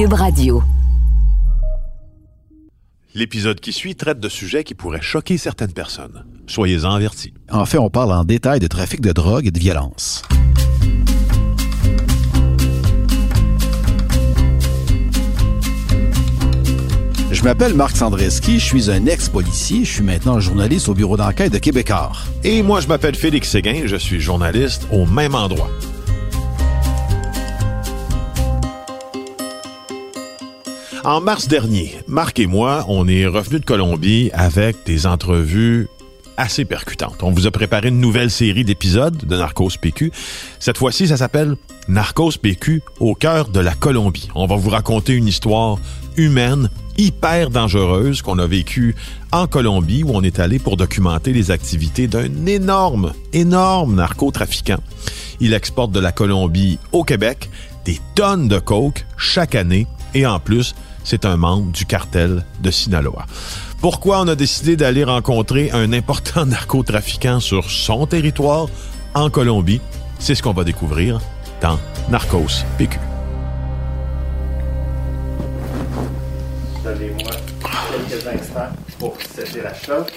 Cube Radio. L'épisode qui suit traite de sujets qui pourraient choquer certaines personnes. Soyez-en avertis. En fait, on parle en détail de trafic de drogue et de violence. Je m'appelle Marc Sandreski, je suis un ex-policier, je suis maintenant journaliste au bureau d'enquête de Québécois. Et moi, je m'appelle Félix Séguin, je suis journaliste au même endroit. En mars dernier, Marc et moi, on est revenus de Colombie avec des entrevues assez percutantes. On vous a préparé une nouvelle série d'épisodes de Narcos PQ. Cette fois-ci, ça s'appelle Narcos PQ au cœur de la Colombie. On va vous raconter une histoire humaine hyper dangereuse qu'on a vécue en Colombie où on est allé pour documenter les activités d'un énorme, énorme narcotrafiquant. Il exporte de la Colombie au Québec des tonnes de coke chaque année et en plus, c'est un membre du cartel de Sinaloa. Pourquoi on a décidé d'aller rencontrer un important narcotrafiquant sur son territoire en Colombie? C'est ce qu'on va découvrir dans Narcos PQ. Donnez-moi quelques instants pour cesser la choc.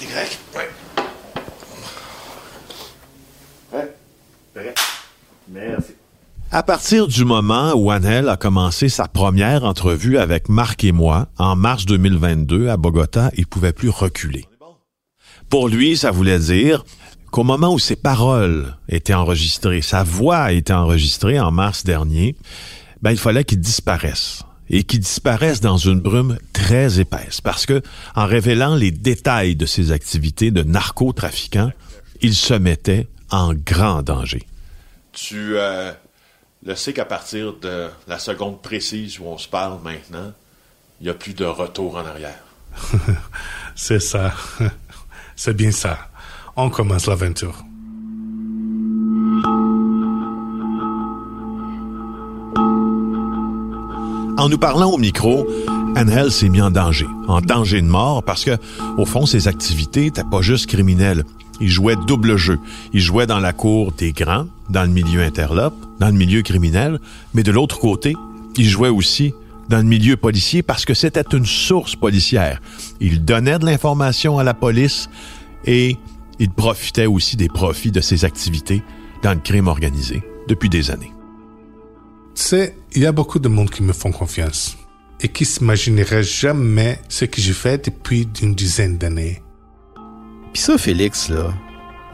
Y? Oui. Merci. À partir du moment où Anel a commencé sa première entrevue avec Marc et moi en mars 2022 à Bogota, il pouvait plus reculer. Pour lui, ça voulait dire qu'au moment où ses paroles étaient enregistrées, sa voix été enregistrée en mars dernier, ben, il fallait qu'il disparaisse. Et qu'il disparaisse dans une brume très épaisse. Parce que, en révélant les détails de ses activités de narcotrafiquant, il se mettait en grand danger. Tu euh, le sais qu'à partir de la seconde précise où on se parle maintenant, il n'y a plus de retour en arrière. C'est ça. C'est bien ça. On commence l'aventure. En nous parlant au micro, Angel s'est mis en danger, en danger de mort, parce que, au fond, ses activités n'étaient pas juste criminelles. Il jouait double jeu. Il jouait dans la cour des grands, dans le milieu interlope, dans le milieu criminel, mais de l'autre côté, il jouait aussi dans le milieu policier parce que c'était une source policière. Il donnait de l'information à la police et il profitait aussi des profits de ses activités dans le crime organisé depuis des années. Tu sais, il y a beaucoup de monde qui me font confiance et qui s'imaginerait jamais ce que j'ai fait depuis une dizaine d'années. Puis ça, Félix, là,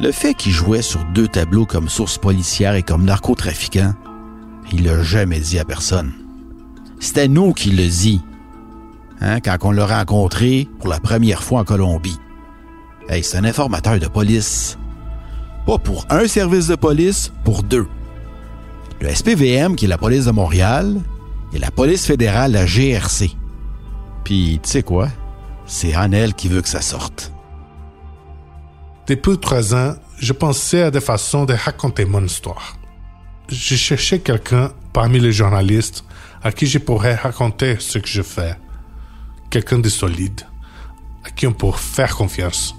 le fait qu'il jouait sur deux tableaux comme source policière et comme narcotrafiquant, il l'a jamais dit à personne. C'était nous qui le dit, hein, quand on l'a rencontré pour la première fois en Colombie. Hey, c'est un informateur de police. Pas pour un service de police, pour deux. Le SPVM, qui est la police de Montréal, et la police fédérale, la GRC. Puis, tu sais quoi? C'est Anel qui veut que ça sorte. Depuis trois ans, je pensais à des façons de raconter mon histoire. Je cherchais quelqu'un parmi les journalistes à qui je pourrais raconter ce que je fais. Quelqu'un de solide, à qui on pourrait faire confiance.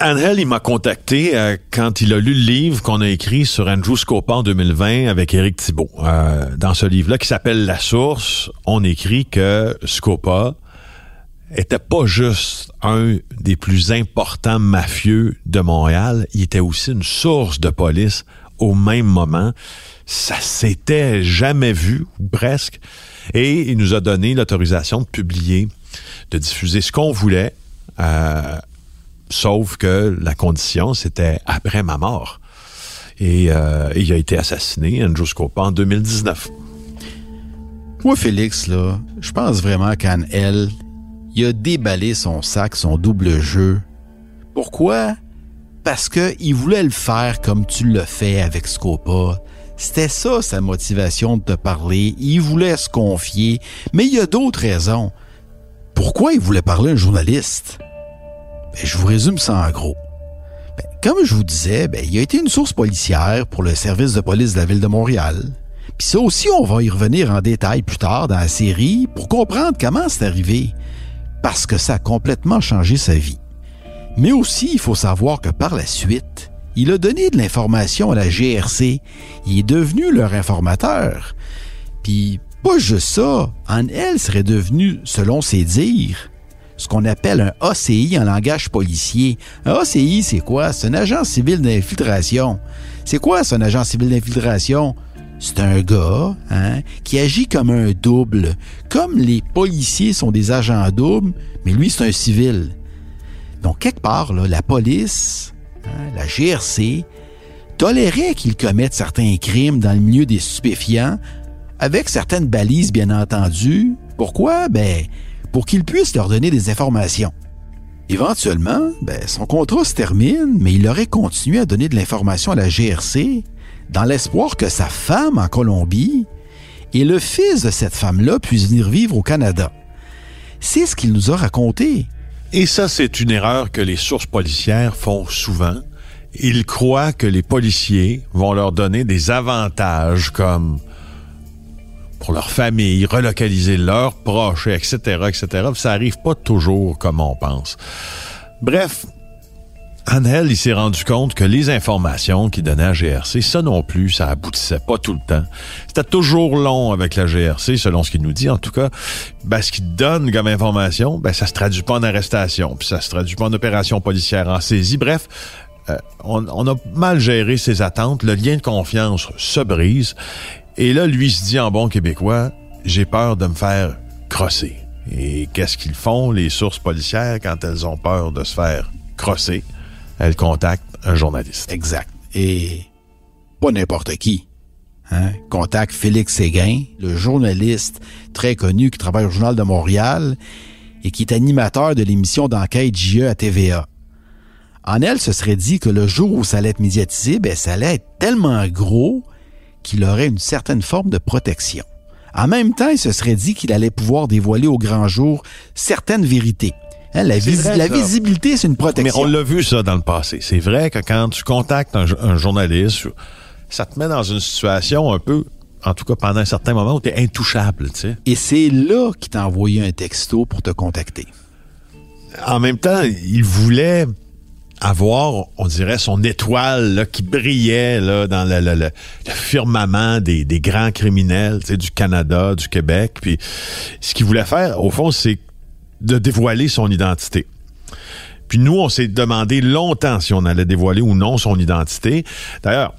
Angel, il m'a contacté euh, quand il a lu le livre qu'on a écrit sur Andrew Scopa en 2020 avec Éric Thibault. Euh, dans ce livre-là qui s'appelle La Source, on écrit que Scopa était pas juste un des plus importants mafieux de Montréal, il était aussi une source de police au même moment. Ça s'était jamais vu, presque. Et il nous a donné l'autorisation de publier, de diffuser ce qu'on voulait. Euh, Sauf que la condition, c'était après ma mort. Et euh, il a été assassiné, Andrew Scopa, en 2019. Moi, Félix, là, je pense vraiment qu'Anne, elle, il a déballé son sac, son double jeu. Pourquoi? Parce qu'il voulait le faire comme tu le fais avec Scopa. C'était ça sa motivation de te parler. Il voulait se confier. Mais il y a d'autres raisons. Pourquoi il voulait parler à un journaliste? Ben, je vous résume ça en gros. Ben, comme je vous disais, ben, il a été une source policière pour le service de police de la ville de Montréal. Puis ça aussi, on va y revenir en détail plus tard dans la série pour comprendre comment c'est arrivé. Parce que ça a complètement changé sa vie. Mais aussi, il faut savoir que par la suite, il a donné de l'information à la GRC. Il est devenu leur informateur. Puis, pas juste ça, en elle serait devenu, selon ses dires, ce qu'on appelle un ACI en langage policier. Un ACI, c'est quoi? C'est un agent civil d'infiltration. C'est quoi, c'est un agent civil d'infiltration? C'est un gars hein, qui agit comme un double. Comme les policiers sont des agents doubles, mais lui, c'est un civil. Donc, quelque part, la police, hein, la GRC, tolérait qu'il commette certains crimes dans le milieu des stupéfiants, avec certaines balises, bien entendu. Pourquoi? Ben, pour qu'il puisse leur donner des informations. Éventuellement, ben, son contrat se termine, mais il aurait continué à donner de l'information à la GRC dans l'espoir que sa femme en Colombie et le fils de cette femme-là puissent venir vivre au Canada. C'est ce qu'il nous a raconté. Et ça, c'est une erreur que les sources policières font souvent. Ils croient que les policiers vont leur donner des avantages comme pour leur famille, relocaliser leurs proches, etc., etc. Ça arrive pas toujours comme on pense. Bref, Anel, il s'est rendu compte que les informations qu'il donnait à GRC, ça non plus, ça aboutissait pas tout le temps. C'était toujours long avec la GRC, selon ce qu'il nous dit. En tout cas, ben, ce qu'il donne comme information, ben, ça se traduit pas en arrestation, puis ça se traduit pas en opération policière, en saisie. Bref, euh, on, on, a mal géré ses attentes. Le lien de confiance se brise. Et là, lui se dit en bon québécois, j'ai peur de me faire crosser. Et qu'est-ce qu'ils font, les sources policières, quand elles ont peur de se faire crosser? Elles contactent un journaliste. Exact. Et pas n'importe qui. Hein? Contacte Félix Séguin, le journaliste très connu qui travaille au Journal de Montréal et qui est animateur de l'émission d'enquête JE à TVA. En elle, se serait dit que le jour où ça allait être médiatisé, ben, ça allait être tellement gros qu'il aurait une certaine forme de protection. En même temps, il se serait dit qu'il allait pouvoir dévoiler au grand jour certaines vérités. Hein, la, visibilité, c'est une protection. Mais on l'a vu ça dans le passé. C'est vrai que quand tu contactes un, journaliste, ça te met dans une situation un peu en tout cas pendant un certain moment où tu es intouchable. Et c'est là qu'il t'a envoyé un texto pour te contacter. En même temps, il voulait avoir, on dirait, son étoile qui brillait là, dans le, firmament des, grands criminels du Canada, du Québec. Puis ce qu'il voulait faire, au fond, c'est de dévoiler son identité. Puis nous, on s'est demandé longtemps si on allait dévoiler ou non son identité. D'ailleurs,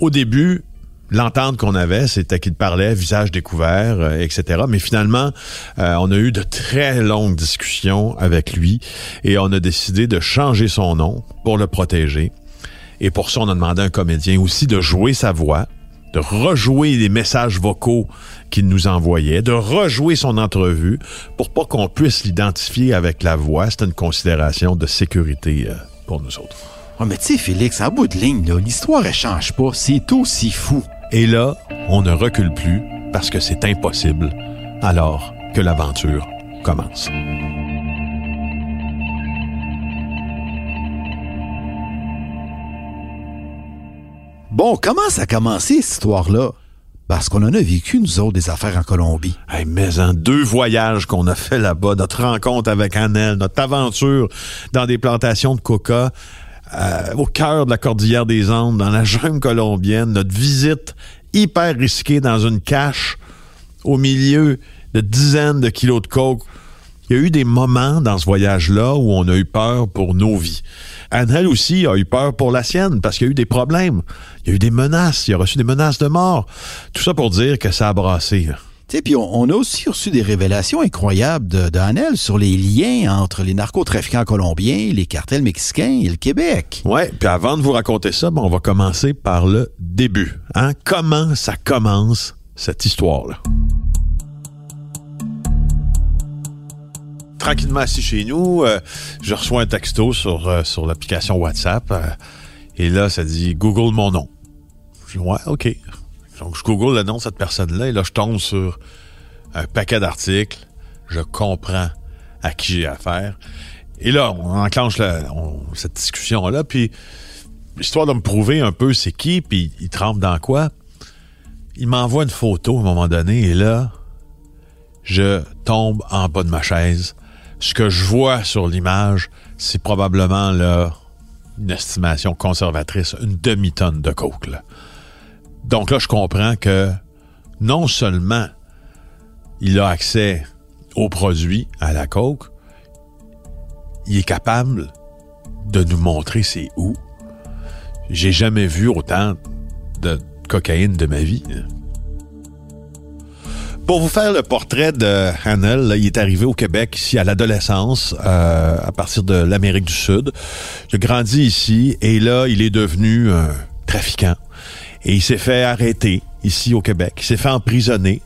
au début, l'entente qu'on avait, c'était qu'il parlait visage découvert, euh, etc. Mais finalement, euh, on a eu de très longues discussions avec lui et on a décidé de changer son nom pour le protéger. Et pour ça, on a demandé à un comédien aussi de jouer sa voix, de rejouer les messages vocaux qu'il nous envoyait, de rejouer son entrevue pour pas qu'on puisse l'identifier avec la voix. C'est une considération de sécurité euh, pour nous autres. Oh, mais tu sais, Félix, à bout de ligne, l'histoire, elle change pas. C'est aussi fou. Et là, on ne recule plus parce que c'est impossible alors que l'aventure commence. Bon, comment ça a commencé, cette histoire-là? Parce qu'on en a vécu, nous autres, des affaires en Colombie. mais en deux voyages qu'on a fait là-bas, notre rencontre avec Annelle, notre aventure dans des plantations de coca, euh, au cœur de la cordillère des Andes, dans la jungle colombienne, notre visite hyper risquée dans une cache au milieu de dizaines de kilos de coke. Il y a eu des moments dans ce voyage-là où on a eu peur pour nos vies. Annelle aussi a eu peur pour la sienne parce qu'il y a eu des problèmes. Il y a eu des menaces. Il a reçu des menaces de mort. Tout ça pour dire que ça a brassé. Sais, puis on, a aussi reçu des révélations incroyables de, sur les liens entre les narcotrafiquants colombiens, les cartels mexicains et le Québec. Ouais, puis avant de vous raconter ça, ben, on va commencer par le début. Hein? Comment ça commence, cette histoire-là? Tranquillement assis chez nous, euh, je reçois un texto sur, euh, sur l'application WhatsApp. euh, et là, ça dit Google mon nom. Ouais, OK. Donc, je Google le nom de cette personne-là et là, je tombe sur un paquet d'articles. Je comprends à qui j'ai affaire. Et là, on enclenche cette discussion-là, puis histoire de me prouver un peu c'est qui, puis il trempe dans quoi, il m'envoie une photo à un moment donné, et là, je tombe en bas de ma chaise. Ce que je vois sur l'image, c'est probablement là, une estimation conservatrice, une demi-tonne de coke. Donc là, je comprends que non seulement il a accès aux produits, à la coke, il est capable de nous montrer c'est où. J'ai jamais vu autant de cocaïne de ma vie. Pour vous faire le portrait de Hanel, il est arrivé au Québec ici à l'adolescence, euh, à partir de l'Amérique du Sud. Il a grandi ici et là, il est devenu un trafiquant. Et il s'est fait arrêter ici au Québec. Il s'est fait emprisonner.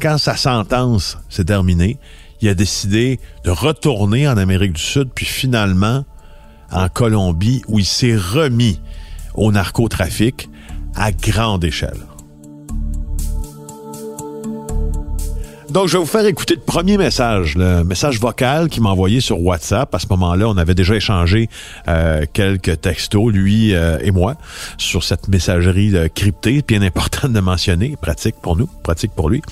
Quand sa sentence s'est terminée, il a décidé de retourner en Amérique du Sud, puis finalement en Colombie, où il s'est remis au narcotrafic à grande échelle. Donc, je vais vous faire écouter le premier message, le message vocal qu'il m'a envoyé sur WhatsApp. À ce moment-là, on avait déjà échangé euh, quelques textos, lui euh, et moi, sur cette messagerie euh, cryptée, bien importante de mentionner, pratique pour nous, pratique pour lui.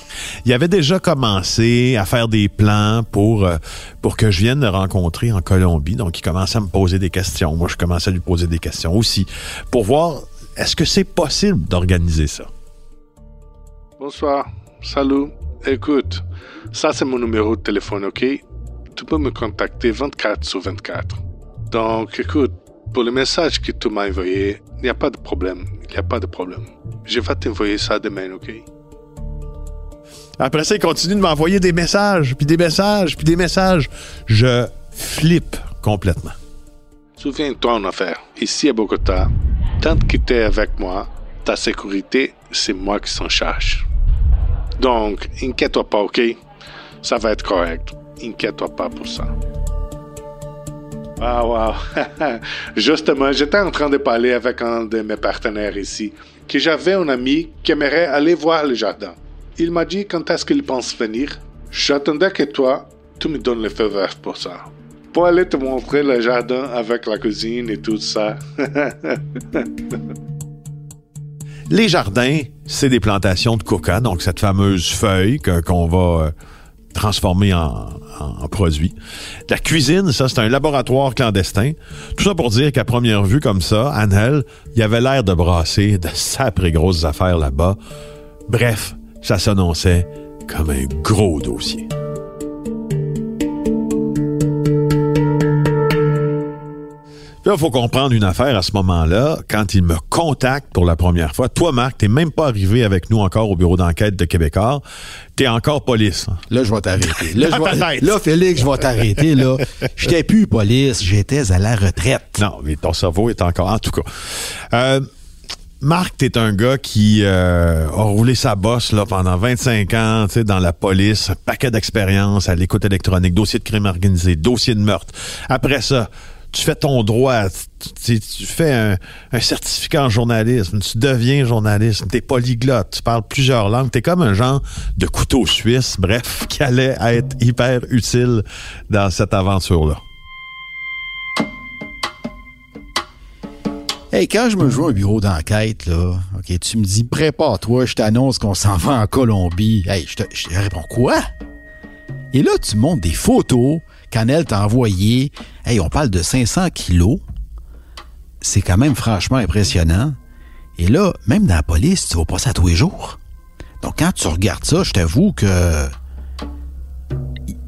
Il avait déjà commencé à faire des plans pour euh, pour que je vienne le rencontrer en Colombie. Donc, il commençait à me poser des questions. Moi, je commençais à lui poser des questions aussi pour voir est-ce que c'est possible d'organiser ça? Bonsoir, salut. Écoute, ça c'est mon numéro de téléphone, ok? Tu peux me contacter 24 sur 24. Donc, écoute, pour le message que tu m'as envoyé, il n'y a pas de problème. Il n'y a pas de problème. Je vais t'envoyer ça demain, ok? Après ça, il continue de m'envoyer des messages, puis des messages, puis des messages. Je flippe complètement. Souviens-toi une affaire. Ici à Bogota, tant que tu es avec moi, ta sécurité, c'est moi qui s'en charge. Donc, inquiète-toi pas, ok? Ça va être correct. Inquiète-toi pas pour ça. Ah, wow. Justement, j'étais en train de parler avec un de mes partenaires ici, que j'avais un ami qui aimerait aller voir le jardin. Il m'a dit quand est-ce qu'il pense venir? J'attendais que toi, tu me donnes le feu pour ça. Pour aller te montrer le jardin avec la cuisine et tout ça. Les jardins, c'est des plantations de coca, donc cette fameuse feuille qu'on va euh, transformer en, produit. La cuisine, ça, c'est un laboratoire clandestin. Tout ça pour dire qu'à première vue, comme ça, Angel, il avait l'air de brasser de sacrées grosses affaires là-bas. Bref, ça s'annonçait comme un gros dossier. Là, il faut comprendre une affaire à ce moment-là. Quand il me contacte pour la première fois, toi, Marc, t'es même pas arrivé avec nous encore au bureau d'enquête de Québécois. T'es encore police. hein. Là, je vais t'arrêter. Là, je vais- Peut-être. là, Félix, je vais t'arrêter. Là, j'étais plus police, j'étais à la retraite. Non, mais ton cerveau est encore... En tout cas. Euh, Marc, t'es un gars qui euh, a roulé sa bosse là, pendant 25 ans tu sais, dans la police, un paquet d'expérience à l'écoute électronique, dossier de crime organisé, dossier de meurtre. Après ça, tu fais ton droit, tu, tu- tu fais un, certificat en journalisme, tu deviens journaliste, t'es polyglotte, tu parles plusieurs langues, t'es comme un genre de couteau suisse, bref, qui allait être hyper utile dans cette aventure-là. Hey, quand je me joue un bureau d'enquête, là, OK, tu me dis, prépare-toi, je t'annonce qu'on s'en va en Colombie. Hey, je te, je te réponds, quoi? Et là, tu montes des photos qu'Anel t'a envoyées. Hey, on parle de 500 kilos. c'est quand même franchement impressionnant. Et là, même dans la police, tu vas passer à tous les jours. Donc, quand tu regardes ça, je t'avoue que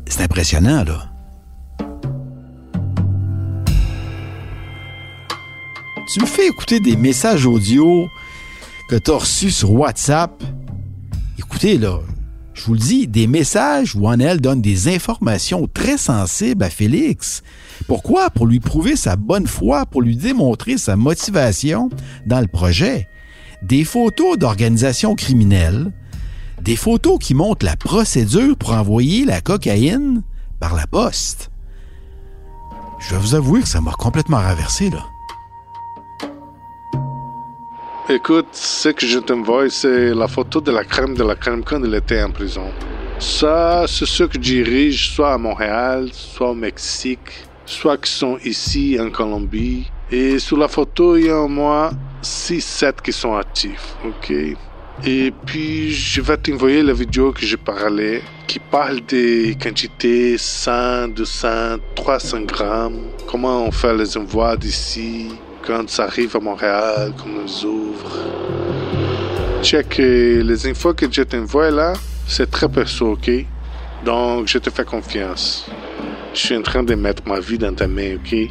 c'est impressionnant, là. Tu me fais écouter des messages audio que tu as reçus sur WhatsApp. Écoutez, là, je vous le dis, des messages où Annelle donne des informations très sensibles à Félix. Pourquoi? Pour lui prouver sa bonne foi, pour lui démontrer sa motivation dans le projet. Des photos d'organisations criminelles, des photos qui montrent la procédure pour envoyer la cocaïne par la poste. Je vais vous avouer que ça m'a complètement renversé, là. Écoute, ce que je t'envoie, c'est la photo de la crème de la crème quand il était en prison. Ça, c'est ceux qui dirigent soit à Montréal, soit au Mexique, soit qui sont ici en Colombie. Et sur la photo, il y a au moins 6-7 qui sont actifs, ok? Et puis, je vais t'envoyer la vidéo que je parlais, qui parle des quantités 100, 200, 300 grammes, comment on fait les envois d'ici, quand ça arrive à Montréal, qu'on nous ouvre. Check les infos que je t'envoie là, c'est très perso, ok? Donc, je te fais confiance. Je suis en train de mettre ma vie dans ta main, ok?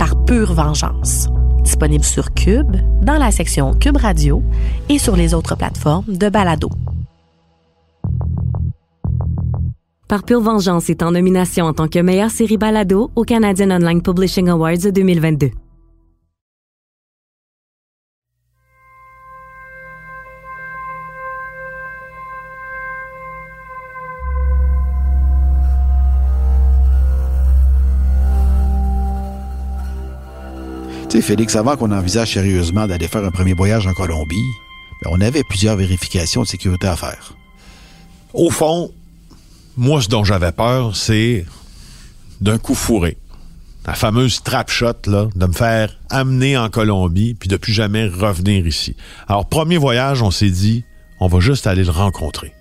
par pure vengeance. Disponible sur Cube, dans la section Cube Radio et sur les autres plateformes de Balado. Par pure vengeance est en nomination en tant que meilleure série Balado au Canadian Online Publishing Awards 2022. Tu sais, Félix, avant qu'on envisage sérieusement d'aller faire un premier voyage en Colombie, ben, on avait plusieurs vérifications de sécurité à faire. Au fond, moi, ce dont j'avais peur, c'est d'un coup fourré. La fameuse trap shot, là, de me faire amener en Colombie, puis de plus jamais revenir ici. Alors, premier voyage, on s'est dit, on va juste aller le rencontrer.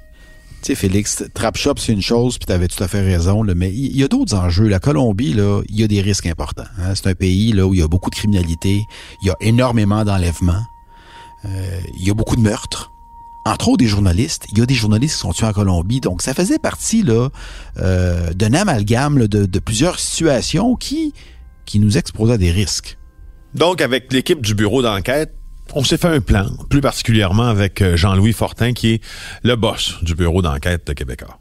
Tu sais, Félix, Trap Shop, c'est une chose, puis tu avais tout à fait raison, mais il y, a d'autres enjeux. La Colombie, il y a des risques importants. hein. C'est un pays où il y a beaucoup de criminalité, il y a énormément d'enlèvements, euh, il y a beaucoup de meurtres. Entre autres, des journalistes. Il y a des journalistes qui sont tués en Colombie. Donc, ça faisait partie euh, d'un amalgame de plusieurs situations qui, qui nous exposaient à des risques. Donc, avec l'équipe du bureau d'enquête, on s'est fait un plan, plus particulièrement avec euh, Jean-Louis Fortin, qui est le boss du bureau d'enquête de Québécois.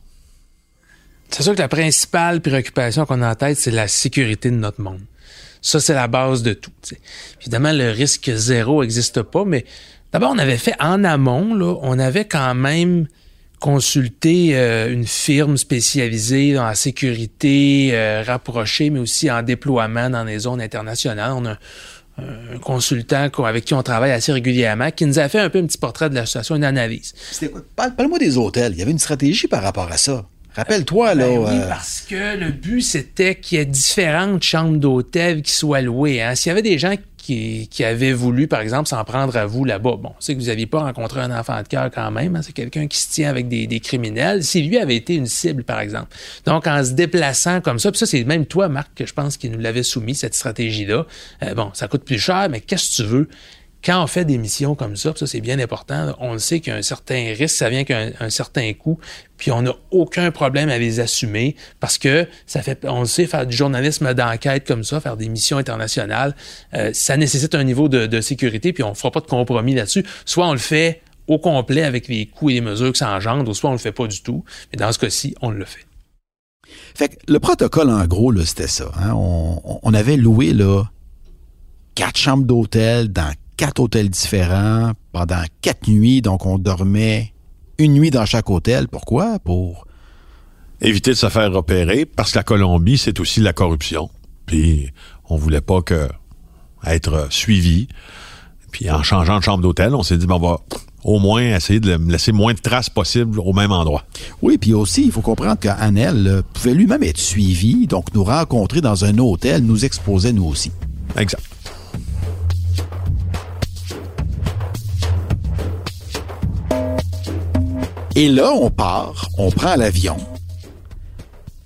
C'est sûr que la principale préoccupation qu'on a en tête, c'est la sécurité de notre monde. Ça, c'est la base de tout. Évidemment, le risque zéro n'existe pas, mais d'abord, on avait fait en amont, là, on avait quand même consulter euh, une firme spécialisée dans la sécurité euh, rapprochée, mais aussi en déploiement dans les zones internationales. Un, consultant avec qui on travaille assez régulièrement qui nous a fait un peu un petit portrait de la situation, une analyse. Parle- Parle-moi des hôtels. Il y avait une stratégie par rapport à ça. Rappelle-toi, là. Ben oui, euh, parce que le but, c'était qu'il y ait différentes chambres d'hôtel qui soient louées. Hein. S'il y avait des gens qui, qui avaient voulu, par exemple, s'en prendre à vous là-bas, bon, c'est que vous n'aviez pas rencontré un enfant de cœur quand même. hein. C'est quelqu'un qui se tient avec des, des criminels. Si lui avait été une cible, par exemple. Donc, en se déplaçant comme ça, puis ça, c'est même toi, Marc, que je pense qui nous l'avait soumis, cette stratégie-là. Euh, bon, ça coûte plus cher, mais qu'est-ce que tu veux? Quand on fait des missions comme ça, ça c'est bien important, on le sait qu'il y a un certain risque, ça vient qu'un un certain coût, puis on n'a aucun problème à les assumer parce que ça fait, on le sait, faire du journalisme d'enquête comme ça, faire des missions internationales, euh, ça nécessite un niveau de, sécurité, puis on ne fera pas de compromis là-dessus. Soit on le fait au complet avec les coûts et les mesures que ça engendre, ou soit on le fait pas du tout. Mais dans ce cas-ci, on le fait. Fait que le protocole, en gros, c'était ça. hein. On, avait loué quatre chambres d'hôtel dans quatre hôtels différents pendant quatre nuits. Donc, on dormait une nuit dans chaque hôtel. Pourquoi? Pour Éviter de se faire repérer, parce que la Colombie, c'est aussi la corruption. Puis, on voulait pas que être suivi. Puis, en changeant de chambre d'hôtel, on s'est dit, ben, on va au moins essayer de laisser moins de traces possibles au même endroit. Oui, puis aussi, il faut comprendre qu'Anel euh, pouvait lui-même être suivi, donc nous rencontrer dans un hôtel, nous exposer nous aussi. Exact. Et là, on part, on prend l'avion.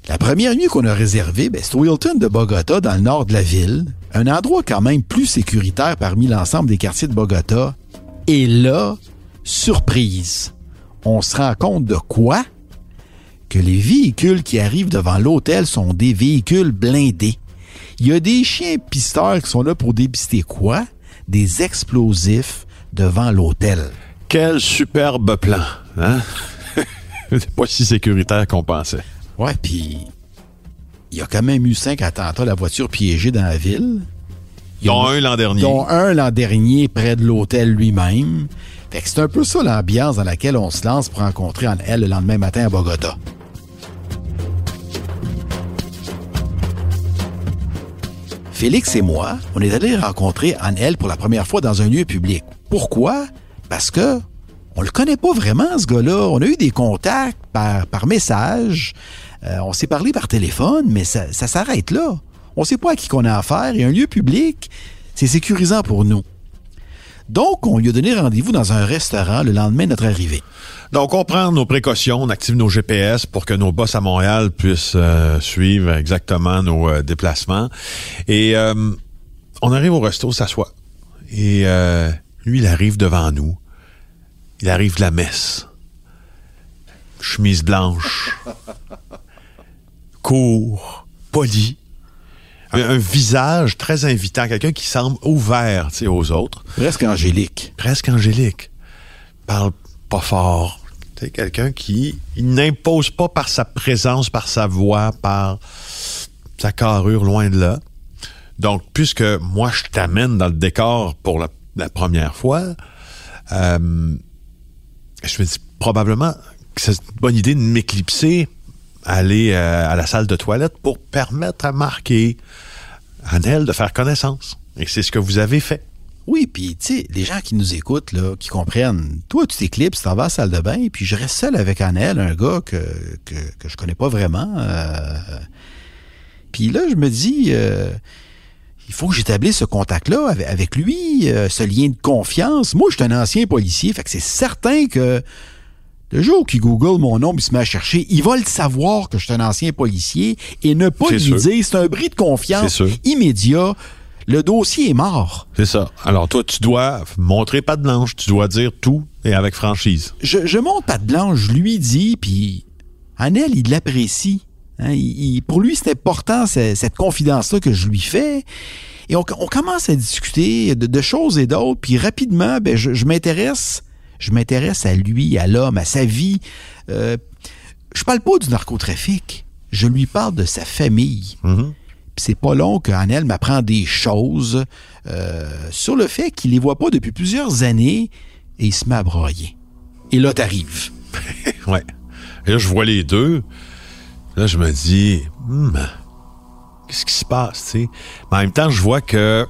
La première nuit qu'on a réservée, ben, c'est au Hilton de Bogota, dans le nord de la ville. Un endroit quand même plus sécuritaire parmi l'ensemble des quartiers de Bogota. Et là, surprise, on se rend compte de quoi? Que les véhicules qui arrivent devant l'hôtel sont des véhicules blindés. Il y a des chiens pisteurs qui sont là pour dépister quoi? Des explosifs devant l'hôtel. Quel superbe plan, hein? c'est pas si sécuritaire qu'on pensait. Ouais, puis il y a quand même eu cinq attentats à la voiture piégée dans la ville. Dont un l'an dernier. Dont un l'an dernier près de l'hôtel lui-même. Fait que c'est un peu ça l'ambiance dans laquelle on se lance pour rencontrer en elle le lendemain matin à Bogota. Félix et moi, on est allés rencontrer Anne pour la première fois dans un lieu public. Pourquoi? Parce que on le connaît pas vraiment, ce gars-là. On a eu des contacts par, par message. Euh, on s'est parlé par téléphone, mais ça, s'arrête là. On sait pas à qui qu'on a affaire et un lieu public, c'est sécurisant pour nous. Donc, on lui a donné rendez-vous dans un restaurant le lendemain de notre arrivée. Donc, on prend nos précautions, on active nos GPS pour que nos boss à Montréal puissent euh, suivre exactement nos euh, déplacements. Et on arrive au resto, s'assoit. Et lui, il arrive devant nous. Il arrive de la messe. Chemise blanche. court, poli. Un, un visage très invitant, quelqu'un qui semble ouvert tu sais, aux autres. Presque angélique. Presque angélique. Parle pas fort. C'est quelqu'un qui n'impose pas par sa présence, par sa voix, par sa carrure, loin de là. Donc, puisque moi, je t'amène dans le décor pour la, la première fois, euh, je me dis probablement que c'est une bonne idée de m'éclipser, aller euh, à la salle de toilette pour permettre à Marqué, à Nel, de faire connaissance. Et c'est ce que vous avez fait. Oui, puis tu sais, les gens qui nous écoutent, là, qui comprennent, toi, tu t'éclipses, t'en vas à la salle de bain, puis je reste seul avec Annelle, un gars que, que, que je connais pas vraiment. euh, puis là, je me dis, euh, il faut que j'établisse ce contact-là avec, avec lui, euh, ce lien de confiance. Moi, je suis un ancien policier, fait que c'est certain que le jour qu'il Google mon nom, il se met à chercher, il va le savoir que je suis un ancien policier et ne pas lui sûr. dire, c'est un bris de confiance immédiat. Le dossier est mort. C'est ça. Alors toi, tu dois montrer patte blanche, tu dois dire tout et avec franchise. je, je monte pas de blanche, je lui dis, puis Annelle, il l'apprécie. Hein, il- il- pour lui, c'est important, cette confidence-là que je lui fais. Et on, on commence à discuter de, de choses et d'autres, puis rapidement, ben, je, je m'intéresse, je m'intéresse à lui, à l'homme, à sa vie. Euh, je parle pas du narcotrafic, je lui parle de sa famille. Puis c'est pas long qu'Annelle m'apprend des choses euh, sur le fait qu'il les voit pas depuis plusieurs années et il se met à broyer. Et là, t'arrives. ouais. Et là, je vois les deux. Là, je me dis, Hmm, qu'est-ce qui se passe, tu sais? Mais en même temps, je vois que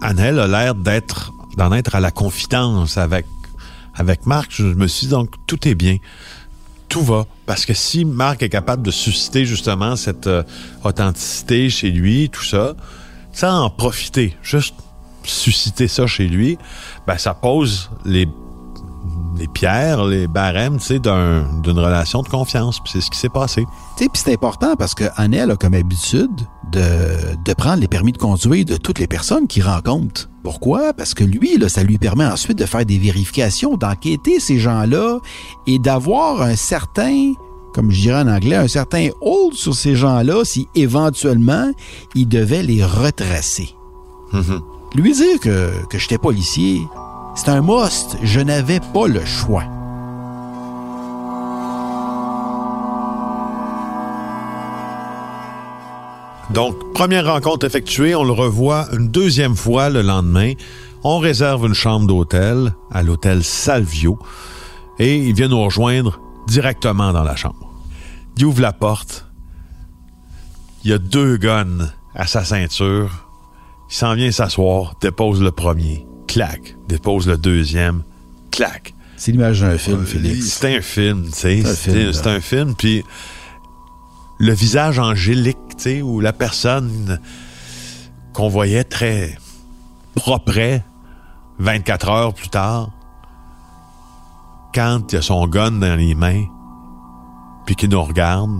Annelle a l'air d'être, d'en être à la confidence avec, avec Marc. Je me suis dit, donc, tout est bien. Tout va. Parce que si Marc est capable de susciter justement cette euh, authenticité chez lui, tout ça, sans en profiter, juste susciter ça chez lui, ben ça pose les les pierres, les barèmes, tu sais, d'un- d'une relation de confiance. Puis c'est ce qui s'est passé. Tu sais, puis c'est important parce que a comme habitude de, de prendre les permis de conduire de toutes les personnes qu'il rencontre. Pourquoi? Parce que lui, là, ça lui permet ensuite de faire des vérifications, d'enquêter ces gens-là et d'avoir un certain, comme je dirais en anglais, un certain hold sur ces gens-là si éventuellement il devait les retracer. Lui dire que, que j'étais policier, c'est un must. Je n'avais pas le choix. Donc, première rencontre effectuée, on le revoit une deuxième fois le lendemain. On réserve une chambre d'hôtel à l'hôtel Salvio et il vient nous rejoindre directement dans la chambre. Il ouvre la porte. Il y a deux guns à sa ceinture. Il s'en vient s'asseoir, dépose le premier, clac, dépose le deuxième, clac. C'est l'image d'un film, Félix. C'est un film, tu sais. C'est un C'est film, c'est là. un film, puis le visage angélique, tu sais, où la personne qu'on voyait très propre 24 heures plus tard, quand il a son gun dans les mains, puis qu'il nous regarde,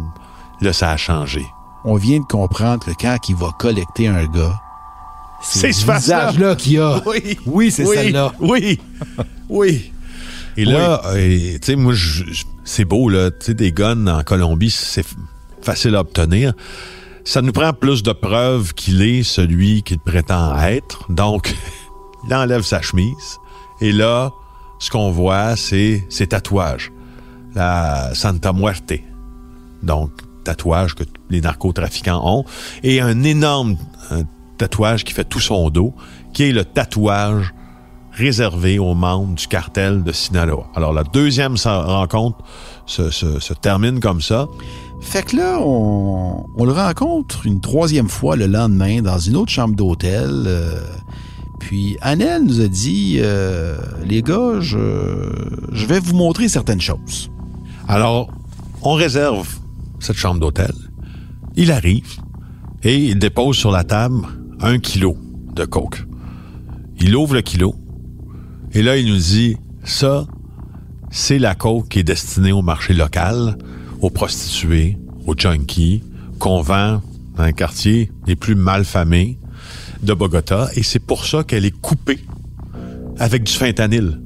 là, ça a changé. On vient de comprendre que quand il va collecter un gars, C'est ce visage-là qu'il a. Oui. Oui, c'est Oui, celle-là. Oui. Oui. Et là, euh, tu sais, moi, c'est beau, là. Tu sais, des guns en Colombie, c'est facile à obtenir. Ça nous prend plus de preuves qu'il est celui qu'il prétend être. Donc, il enlève sa chemise. Et là, ce qu'on voit, c'est ses tatouages. La Santa Muerte. Donc, tatouage que les narcotrafiquants ont. Et un énorme un tatouage qui fait tout son dos, qui est le tatouage réservé aux membres du cartel de Sinaloa. Alors, la deuxième rencontre se, se- se termine comme ça. Fait que là, on, on le rencontre une troisième fois le lendemain dans une autre chambre d'hôtel. euh, puis Annelle nous a dit, euh, les gars, je, je vais vous montrer certaines choses. Alors, on réserve cette chambre d'hôtel. Il arrive et il dépose sur la table un kilo de coke. Il ouvre le kilo et là, il nous dit, ça, c'est la coke qui est destinée au marché local, aux prostituées, aux junkies, qu'on vend dans les quartiers les plus mal famés de Bogota. Et c'est pour ça qu'elle est coupée avec du fentanyl.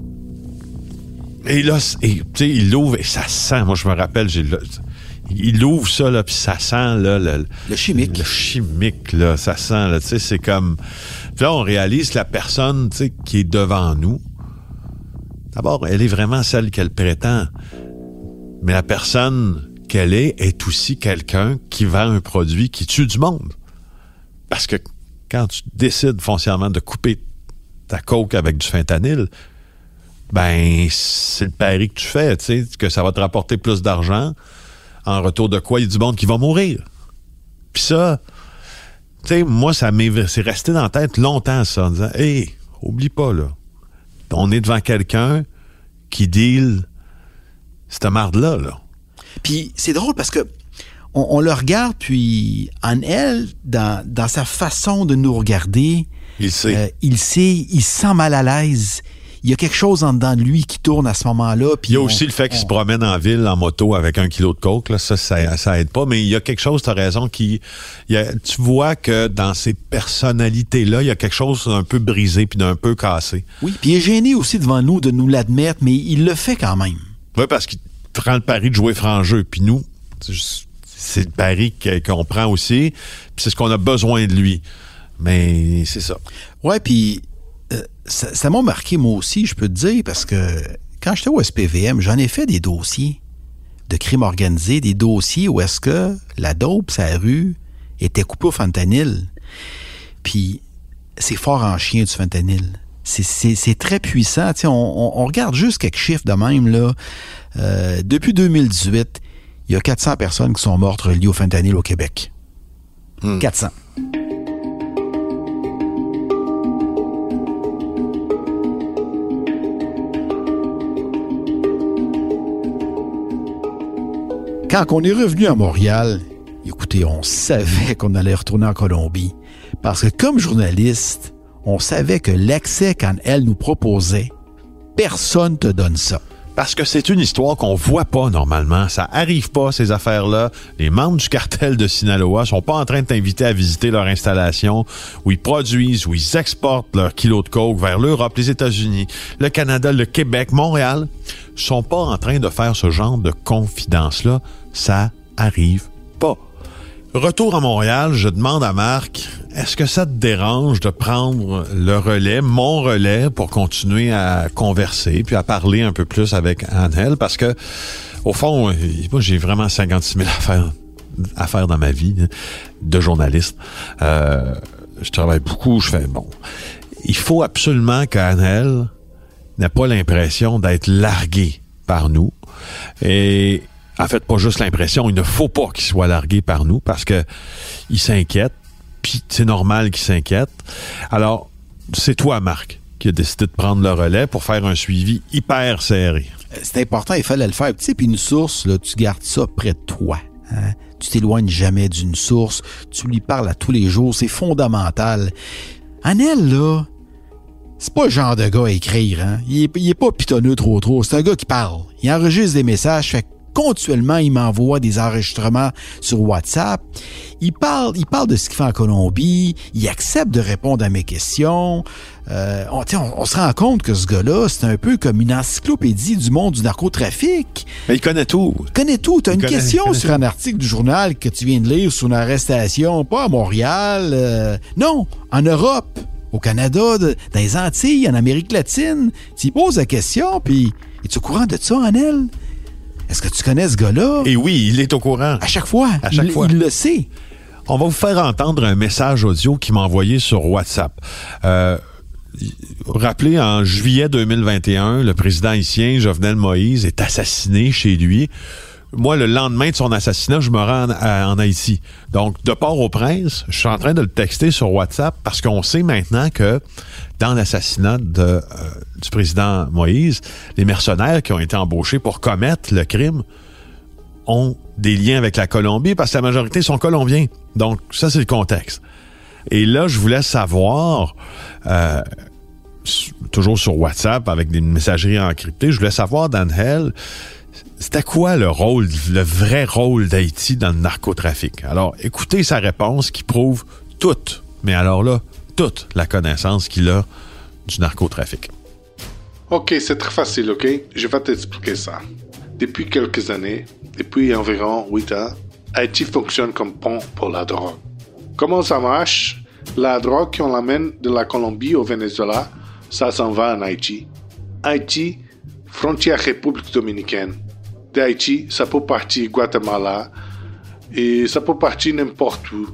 Et là, et, il l'ouvre et ça sent. Moi, je me rappelle, j'ai il ouvre ça, là, puis ça sent, là, le, Le chimique. Le chimique, là, ça sent, là, tu sais, c'est comme... Puis là, on réalise la personne, tu sais, qui est devant nous, d'abord, elle est vraiment celle qu'elle prétend. Mais la personne qu'elle est est aussi quelqu'un qui vend un produit qui tue du monde. Parce que quand tu décides foncièrement de couper ta coke avec du fentanyl, ben, c'est le pari que tu fais, tu sais, que ça va te rapporter plus d'argent, en retour de quoi? Il y a du monde qui va mourir. Puis ça, tu sais, moi, ça m'est c'est resté dans la tête longtemps, ça, en disant, hey, oublie pas, là. On est devant quelqu'un qui deal cette marde-là, là. Puis c'est drôle parce que on, on le regarde, puis en elle, dans, dans sa façon de nous regarder, il sait. Euh, il sait, il se sent mal à l'aise. Il y a quelque chose en dedans de lui qui tourne à ce moment-là. Il y a on- aussi le fait qu'il se promène en ville en moto avec un kilo de coke. Là, ça, ça, ça aide pas. Mais il y a quelque chose, tu as raison, qui. il y a- tu vois que dans ces personnalités-là, il y a quelque chose d'un peu brisé puis d'un peu cassé. Oui, puis il est gêné aussi devant nous de nous l'admettre, mais il le fait quand même. Oui, parce qu'il prend le pari de jouer franc jeu. Puis nous, c'est le pari qu'on prend aussi. Puis c'est ce qu'on a besoin de lui. Mais c'est ça. Ouais, puis ça m'a marqué moi aussi, je peux te dire, parce que quand j'étais au SPVM, j'en ai fait des dossiers de crimes organisés, des dossiers où est-ce que la dope, sa rue, était coupée au fentanyl. Puis c'est fort en chien du fentanyl. c'est très puissant. On, on, on, regarde juste quelques chiffres de même. Là. Euh, depuis 2018, il y a 400 personnes qui sont mortes reliées au fentanyl au Québec. 400. Quand on est revenu à Montréal, écoutez, on savait qu'on allait retourner en Colombie. Parce que comme journaliste, on savait que l'accès qu'elle nous proposait, personne te donne ça. Parce que c'est une histoire qu'on voit pas normalement. Ça arrive pas, ces affaires-là. Les membres du cartel de Sinaloa sont pas en train de t'inviter à visiter leur installation où ils produisent, où ils exportent leurs kilos de coke vers l'Europe, les États-Unis, le Canada, le Québec, Montréal. sont pas en train de faire ce genre de confidence-là ça arrive pas. Retour à Montréal, je demande à Marc, est-ce que ça te dérange de prendre le relais, mon relais, pour continuer à converser, puis à parler un peu plus avec Annelle? Parce que, au fond, moi, j'ai vraiment 56 000 affaires à faire dans ma vie de journaliste. Euh, je travaille beaucoup, je fais, bon, il faut absolument qu'Annelle n'ait pas l'impression d'être larguée par nous. Et en fait, pas juste l'impression, il ne faut pas qu'il soit largué par nous parce que il s'inquiète, puis c'est normal qu'il s'inquiète. Alors, c'est toi, Marc, qui a décidé de prendre le relais pour faire un suivi hyper serré. Euh, c'est important, il fallait le faire. Tu sais, puis une source, là, tu gardes ça près de toi. Hein? Tu t'éloignes jamais d'une source. Tu lui parles à tous les jours. C'est fondamental. Annelle, là, c'est pas le genre de gars à écrire. Hein? Il, est, pas pitonneux trop trop. C'est un gars qui parle. Il enregistre des messages. Fait continuellement, il m'envoie des enregistrements sur WhatsApp. Il parle, il parle de ce qu'il fait en Colombie. Il accepte de répondre à mes questions. Euh, on, on, se rend compte que ce gars-là, c'est un peu comme une encyclopédie du monde du narcotrafic. Mais il connaît tout. Il connaît tout. Tu as une question sur un article du journal que tu viens de lire sur une arrestation, pas à Montréal. Euh, non, en Europe, au Canada, dans les Antilles, en Amérique latine. Tu y poses la question, puis es-tu au courant de ça, Anel? Est-ce que tu connais ce gars-là? Et oui, il est au courant. À chaque fois. À chaque il, fois. Il le sait. On va vous faire entendre un message audio qu'il m'a envoyé sur WhatsApp. Euh, rappelez, en juillet 2021, le président haïtien Jovenel Moïse est assassiné chez lui. Moi, le lendemain de son assassinat, je me rends en, Haïti. Donc, de Port-au-Prince, je suis en train de le texter sur WhatsApp parce qu'on sait maintenant que dans l'assassinat euh, du président Moïse, les mercenaires qui ont été embauchés pour commettre le crime ont des liens avec la Colombie parce que la majorité sont colombiens. Donc, ça, c'est le contexte. Et là, je voulais savoir, euh, toujours sur WhatsApp avec des messageries encryptées, je voulais savoir, Hell, c'était quoi le rôle, le vrai rôle d'Haïti dans le narcotrafic? Alors, écoutez sa réponse qui prouve toute, mais alors là, toute la connaissance qu'il a du narcotrafic. Ok, c'est très facile, ok? Je vais t'expliquer ça. Depuis quelques années, depuis environ 8 ans, Haïti fonctionne comme pont pour la drogue. Comment ça marche? La drogue qu'on l'amène de la Colombie au Venezuela, ça s'en va en Haïti. Haïti, frontière République dominicaine. D'Haïti, ça peut partir Guatemala et ça peut partir n'importe où.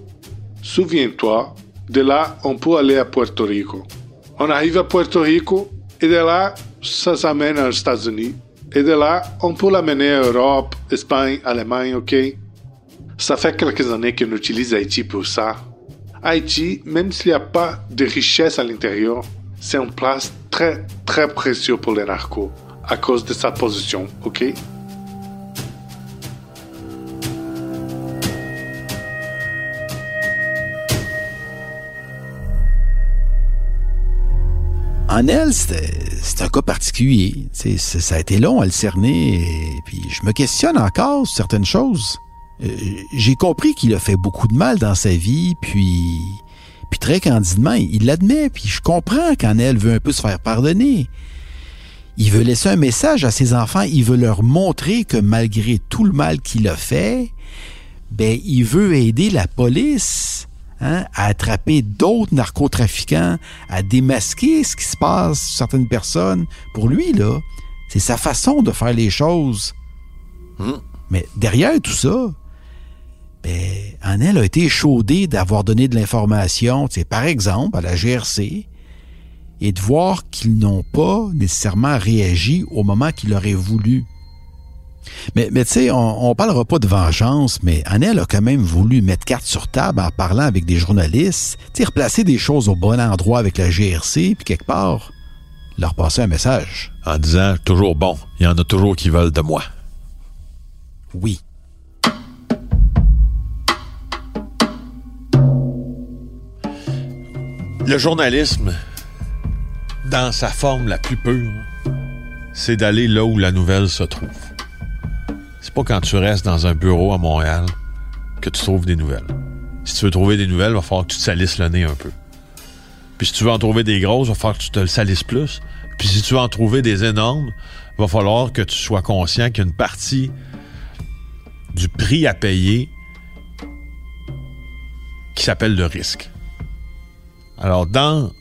Souviens-toi, de là, on peut aller à Puerto Rico. On arrive à Puerto Rico et de là, ça s'amène aux États-Unis. Et de là, on peut l'amener à Europe, Espagne, Allemagne, ok? Ça fait quelques années qu'on utilise Haïti pour ça. Haïti, même s'il n'y a pas de richesse à l'intérieur, c'est une place très, très précieuse pour les narcos à cause de sa position, ok? En elle, c'est un cas particulier. ça a été long à le cerner, puis je me questionne encore sur certaines choses. Euh, j'ai compris qu'il a fait beaucoup de mal dans sa vie, puis, puis très candidement, il l'admet, puis je comprends qu'en elle veut un peu se faire pardonner. Il veut laisser un message à ses enfants, il veut leur montrer que malgré tout le mal qu'il a fait, ben, il veut aider la police Hein, à attraper d'autres narcotrafiquants, à démasquer ce qui se passe sur certaines personnes. Pour lui, là, c'est sa façon de faire les choses. Hmm. Mais derrière tout ça, ben, Annelle a été échaudée d'avoir donné de l'information, par exemple, à la GRC. et de voir qu'ils n'ont pas nécessairement réagi au moment qu'il aurait voulu. Mais, mais tu sais, on, on parlera pas de vengeance, mais Annelle a quand même voulu mettre carte sur table en parlant avec des journalistes, tu replacer des choses au bon endroit avec la GRC, puis quelque part, leur passer un message. En disant, toujours bon, il y en a toujours qui veulent de moi. Oui. Le journalisme, dans sa forme la plus pure, c'est d'aller là où la nouvelle se trouve. Pas quand tu restes dans un bureau à Montréal que tu trouves des nouvelles. Si tu veux trouver des nouvelles, il va falloir que tu te salisses le nez un peu. Puis si tu veux en trouver des grosses, il va falloir que tu te le salisses plus. Puis si tu veux en trouver des énormes, il va falloir que tu sois conscient qu'il y a une partie du prix à payer qui s'appelle le risque. Alors, dans,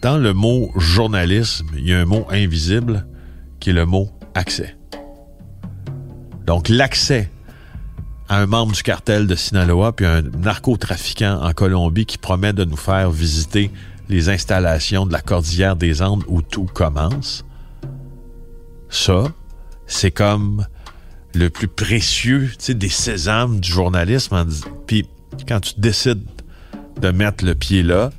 dans le mot journalisme, il y a un mot invisible qui est le mot accès. Donc, l'accès à un membre du cartel de Sinaloa puis un narcotrafiquant en Colombie qui promet de nous faire visiter les installations de la Cordillère des Andes où tout commence. Ça, c'est comme le plus précieux des sésames du journalisme. Puis quand tu décides de mettre le pied là,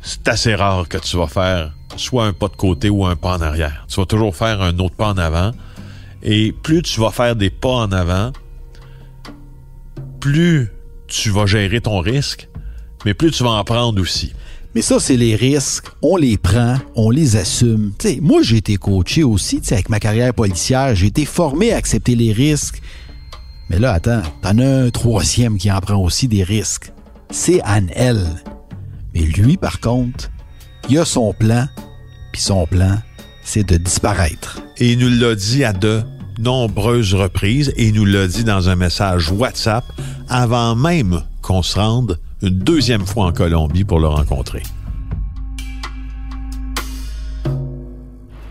c'est assez rare que tu vas faire soit un pas de côté ou un pas en arrière. Tu vas toujours faire un autre pas en avant. Et plus tu vas faire des pas en avant, plus tu vas gérer ton risque, mais plus tu vas en prendre aussi. Mais ça, c'est les risques. On les prend, on les assume. sais, moi, j'ai été coaché aussi avec ma carrière policière. J'ai été formé à accepter les risques. Mais là, attends, t'en as un troisième qui en prend aussi des risques. C'est Anne-L. Mais lui, par contre, il a son plan, puis son plan, c'est de disparaître. Et il nous l'a dit à de nombreuses reprises, et il nous l'a dit dans un message WhatsApp avant même qu'on se rende une deuxième fois en Colombie pour le rencontrer.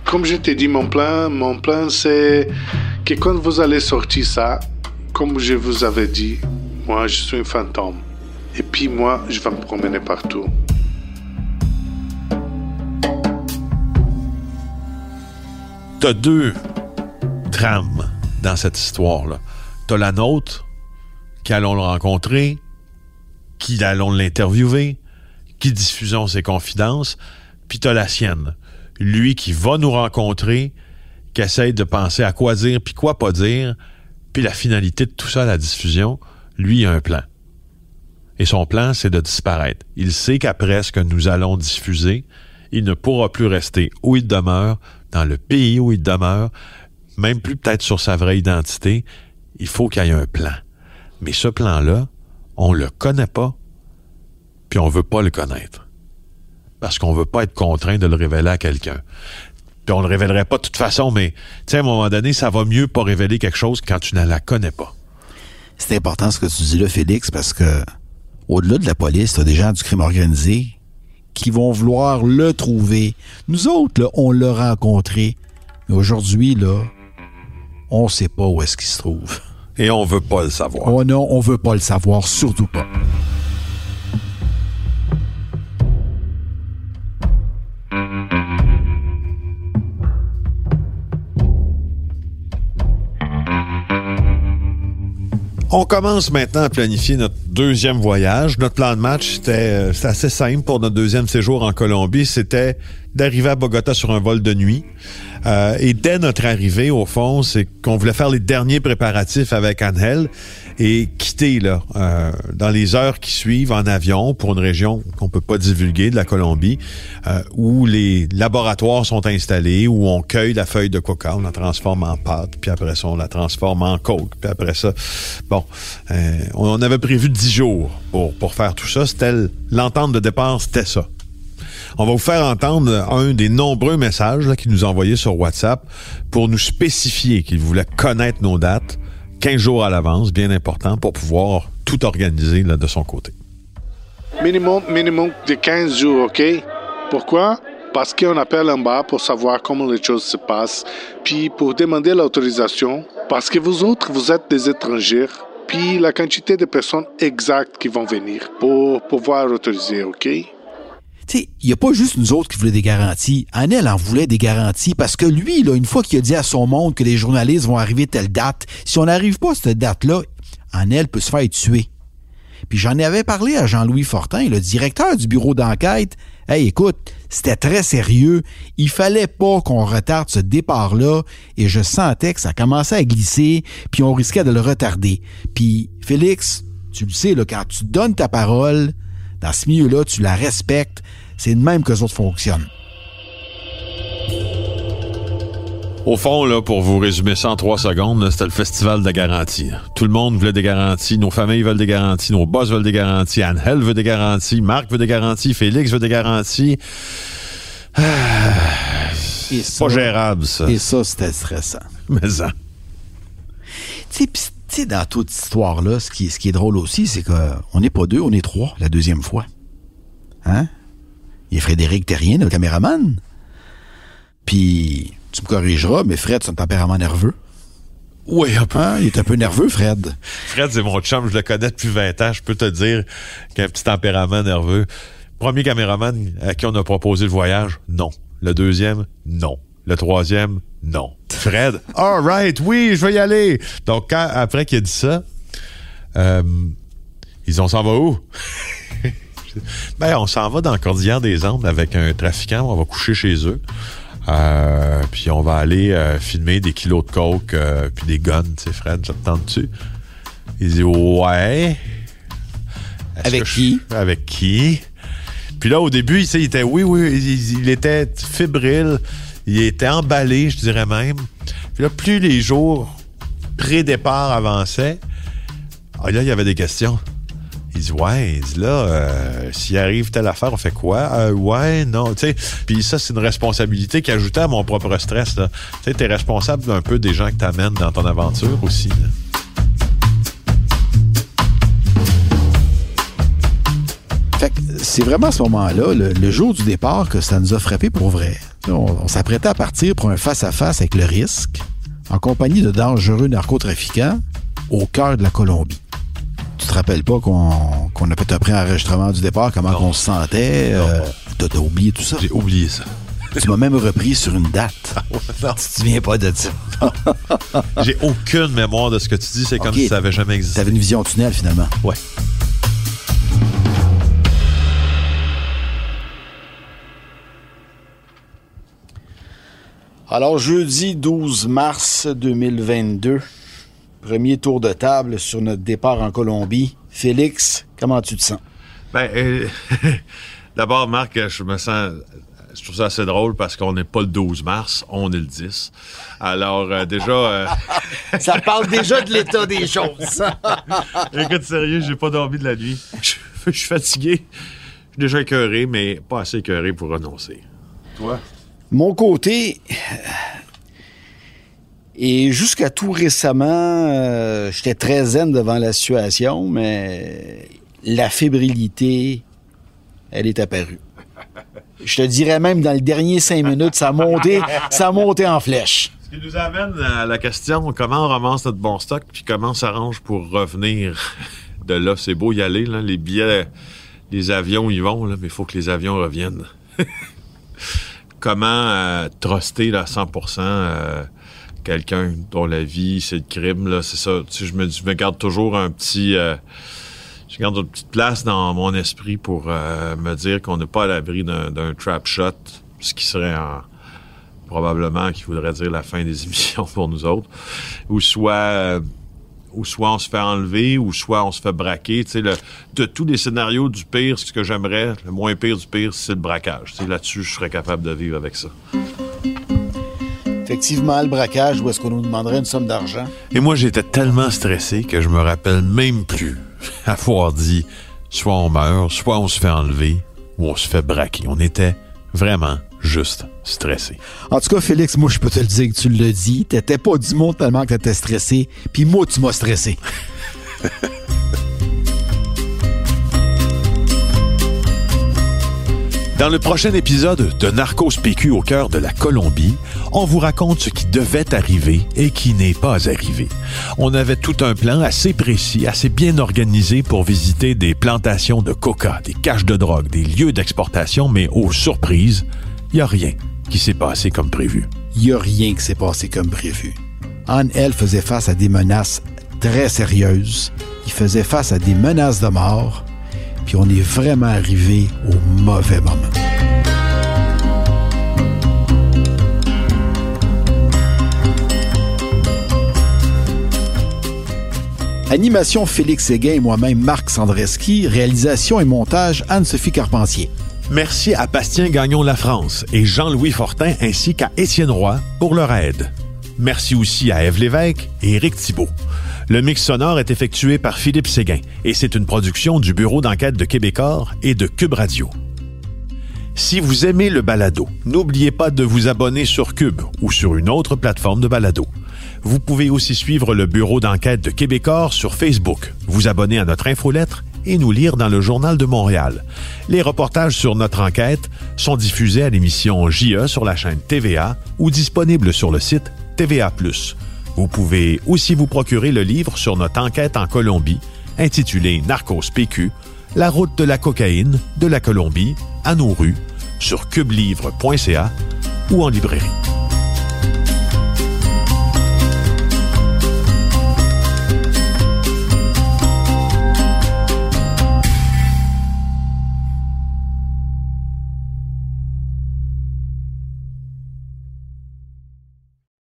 Comme je t'ai dit, mon plan, mon plan, c'est que quand vous allez sortir ça, comme je vous avais dit, moi, je suis un fantôme. Et puis moi, je vais me promener partout. T'as deux trames dans cette histoire-là. T'as la nôtre, qui allons le rencontrer, qui allons l'interviewer, qui diffusons ses confidences, puis t'as la sienne. Lui qui va nous rencontrer, qui essaye de penser à quoi dire, puis quoi pas dire, puis la finalité de tout ça, la diffusion, lui a un plan. Et son plan, c'est de disparaître. Il sait qu'après ce que nous allons diffuser, il ne pourra plus rester où il demeure, dans le pays où il demeure, même plus peut-être sur sa vraie identité. Il faut qu'il y ait un plan. Mais ce plan-là, on le connaît pas, puis on veut pas le connaître. Parce qu'on veut pas être contraint de le révéler à quelqu'un. Puis on le révélerait pas de toute façon, mais tu sais, à un moment donné, ça va mieux pas révéler quelque chose quand tu ne la connais pas. C'est important ce que tu dis là, Félix, parce que au-delà de la police, tu as des du crime organisé qui vont vouloir le trouver. Nous autres, là, on l'a rencontré. Mais aujourd'hui, là, on sait pas où est-ce qu'il se trouve. Et on veut pas le savoir. Oh non, on veut pas le savoir, surtout pas. On commence maintenant à planifier notre deuxième voyage. Notre plan de match, c'était euh, assez simple pour notre deuxième séjour en Colombie. C'était d'arriver à Bogota sur un vol de nuit. Euh, et dès notre arrivée, au fond, c'est qu'on voulait faire les derniers préparatifs avec Angel et quitter là euh, dans les heures qui suivent en avion pour une région qu'on peut pas divulguer de la Colombie, euh, où les laboratoires sont installés, où on cueille la feuille de coca, on la transforme en pâte, puis après ça on la transforme en coke, puis après ça, bon, euh, on avait prévu dix jours pour pour faire tout ça. C'était l'entente de départ, c'était ça. On va vous faire entendre un des nombreux messages qu'il nous envoyés sur WhatsApp pour nous spécifier qu'il voulait connaître nos dates 15 jours à l'avance, bien important, pour pouvoir tout organiser de son côté. Minimum, minimum de 15 jours, OK? Pourquoi? Parce qu'on appelle en bas pour savoir comment les choses se passent, puis pour demander l'autorisation, parce que vous autres, vous êtes des étrangers, puis la quantité de personnes exactes qui vont venir pour pouvoir autoriser, OK? Tu sais, il n'y a pas juste nous autres qui voulaient des garanties. Annel en voulait des garanties parce que lui, là, une fois qu'il a dit à son monde que les journalistes vont arriver telle date, si on n'arrive pas à cette date-là, Annel peut se faire tuer. Puis j'en avais parlé à Jean-Louis Fortin, le directeur du bureau d'enquête. Hey, écoute, c'était très sérieux. Il fallait pas qu'on retarde ce départ-là et je sentais que ça commençait à glisser puis on risquait de le retarder. Puis Félix, tu le sais, là, quand tu donnes ta parole, dans ce milieu-là, tu la respectes. C'est de même que les autres fonctionnent. Au fond, là, pour vous résumer ça en trois secondes, c'était le festival de garanties. Tout le monde voulait des garanties, nos familles veulent des garanties, nos boss veulent des garanties, Anne-Hel veut des garanties, Marc veut des garanties, Félix veut des garanties. Ah, c'est pas gérable, ça. Et ça, c'était stressant. Mais ça. Tu sais, pis, tu sais, dans toute cette histoire-là, ce qui, ce qui est drôle aussi, c'est qu'on n'est pas deux, on est trois, la deuxième fois. Hein? Il y a Frédéric Terrien, le caméraman. Puis, tu me corrigeras, mais Fred, c'est un tempérament nerveux. Oui, un peu. Hein? Il est un peu nerveux, Fred. Fred, c'est mon chum, je le connais depuis 20 ans. Je peux te dire qu'il a un petit tempérament nerveux. Premier caméraman à qui on a proposé le voyage, non. Le deuxième, non. Le troisième, non. Fred, all right, oui, je vais y aller. Donc, quand, après qu'il a dit ça, euh, ils ont s'en va où? Ben, on s'en va dans le Cordillère des Andes avec un trafiquant. On va coucher chez eux. Euh, puis on va aller euh, filmer des kilos de coke euh, puis des guns, tu sais, Fred, ça te tente-tu? Il dit ouais. Avec je- qui? Avec qui? Puis là, au début, sais, il était, oui, oui, il, il était fébrile, il était emballé, je dirais même. Puis là, plus les jours pré-départ avançaient, ah, là, il y avait des questions. Il dit, ouais, là, euh, s'il arrive telle affaire, on fait quoi? Euh, ouais, non, tu sais. Puis ça, c'est une responsabilité qui ajoutait à mon propre stress. Tu sais, t'es responsable un peu des gens que t'amènes dans ton aventure aussi, là. Fait c'est vraiment à ce moment-là, le, jour du départ, que ça nous a frappé pour vrai. On s'apprêtait à partir pour un face-à-face avec le risque, en compagnie de dangereux narcotrafiquants, au cœur de la Colombie. Tu te rappelles pas qu'on a fait un pré-enregistrement du départ, comment on se sentait? euh, T'as oublié tout ça? J'ai oublié ça. Tu m'as même repris sur une date. non. Tu te souviens pas de ça? J'ai aucune mémoire de ce que tu dis, c'est comme si ça avait jamais existé. T'avais une vision tunnel, finalement. Ouais. Alors, jeudi 12 mars 2022, premier tour de table sur notre départ en Colombie. Félix, comment tu te sens? Ben, euh, d'abord, Marc, je me sens. Je trouve ça assez drôle parce qu'on n'est pas le 12 mars, on est le 10. Alors, euh, déjà. euh, Ça parle déjà de l'état des choses. Écoute, sérieux, j'ai pas dormi de la nuit. Je, je suis fatigué. Je suis déjà écœuré, mais pas assez écœuré pour renoncer. Toi? Mon côté, et jusqu'à tout récemment, euh, j'étais très zen devant la situation, mais la fébrilité, elle est apparue. Je te dirais même dans les derniers cinq minutes, ça a monté, ça en flèche. Ce qui nous amène à la question comment on ramasse notre bon stock puis comment on s'arrange pour revenir de là? C'est beau y aller, là. les billets, les avions y vont, mais il faut que les avions reviennent. comment euh, truster à 100% euh, quelqu'un dont la vie, c'est le crime, là, c'est ça. Je, me, garde toujours un petit... euh, je garde une petite place dans mon esprit pour euh, me dire qu'on n'est pas à l'abri d'un trap shot, ce qui serait en, probablement qui voudrait dire la fin des émissions pour nous autres, ou soit euh, ou soit on se fait enlever, ou soit on se fait braquer. De tous les scénarios du pire, ce que j'aimerais, le moins pire du pire, c'est le braquage. Là-dessus, je serais capable de vivre avec ça. Effectivement, le braquage, où est-ce qu'on nous demanderait une somme d'argent? Et moi, j'étais tellement stressé que je me rappelle même plus avoir dit soit on meurt, soit on se fait enlever, ou on se fait braquer. On était vraiment juste stressé. En tout cas, Félix, moi, je peux te le dire que tu l'as dit. T'étais pas du monde tellement que t'étais stressé. Puis moi, tu m'as stressé. Dans le prochain épisode de Narcos PQ au cœur de la Colombie, on vous raconte ce qui devait arriver et qui n'est pas arrivé. On avait tout un plan assez précis, assez bien organisé pour visiter des plantations de coca, des caches de drogue, des lieux d'exportation, mais aux surprises, il n'y a rien qui s'est passé comme prévu. Il n'y a rien qui s'est passé comme prévu. Anne, elle, faisait face à des menaces très sérieuses. Il faisait face à des menaces de mort puis on est vraiment arrivé au mauvais moment. Animation Félix Séguin et moi-même Marc Sandreski, réalisation et montage Anne-Sophie Carpentier. Merci à Bastien Gagnon La France et Jean-Louis Fortin ainsi qu'à Étienne Roy pour leur aide. Merci aussi à Ève Lévesque et Éric Thibault. Le mix sonore est effectué par Philippe Séguin et c'est une production du Bureau d'enquête de Québecor et de Cube Radio. Si vous aimez le balado, n'oubliez pas de vous abonner sur Cube ou sur une autre plateforme de balado. Vous pouvez aussi suivre le Bureau d'enquête de Québecor sur Facebook, vous abonner à notre infolettre et nous lire dans le Journal de Montréal. Les reportages sur notre enquête sont diffusés à l'émission JE sur la chaîne TVA ou disponibles sur le site TVA+. Vous pouvez aussi vous procurer le livre sur notre enquête en Colombie, intitulé Narcos PQ, la route de la cocaïne de la Colombie à nos rues, sur cubelivre.ca ou en librairie.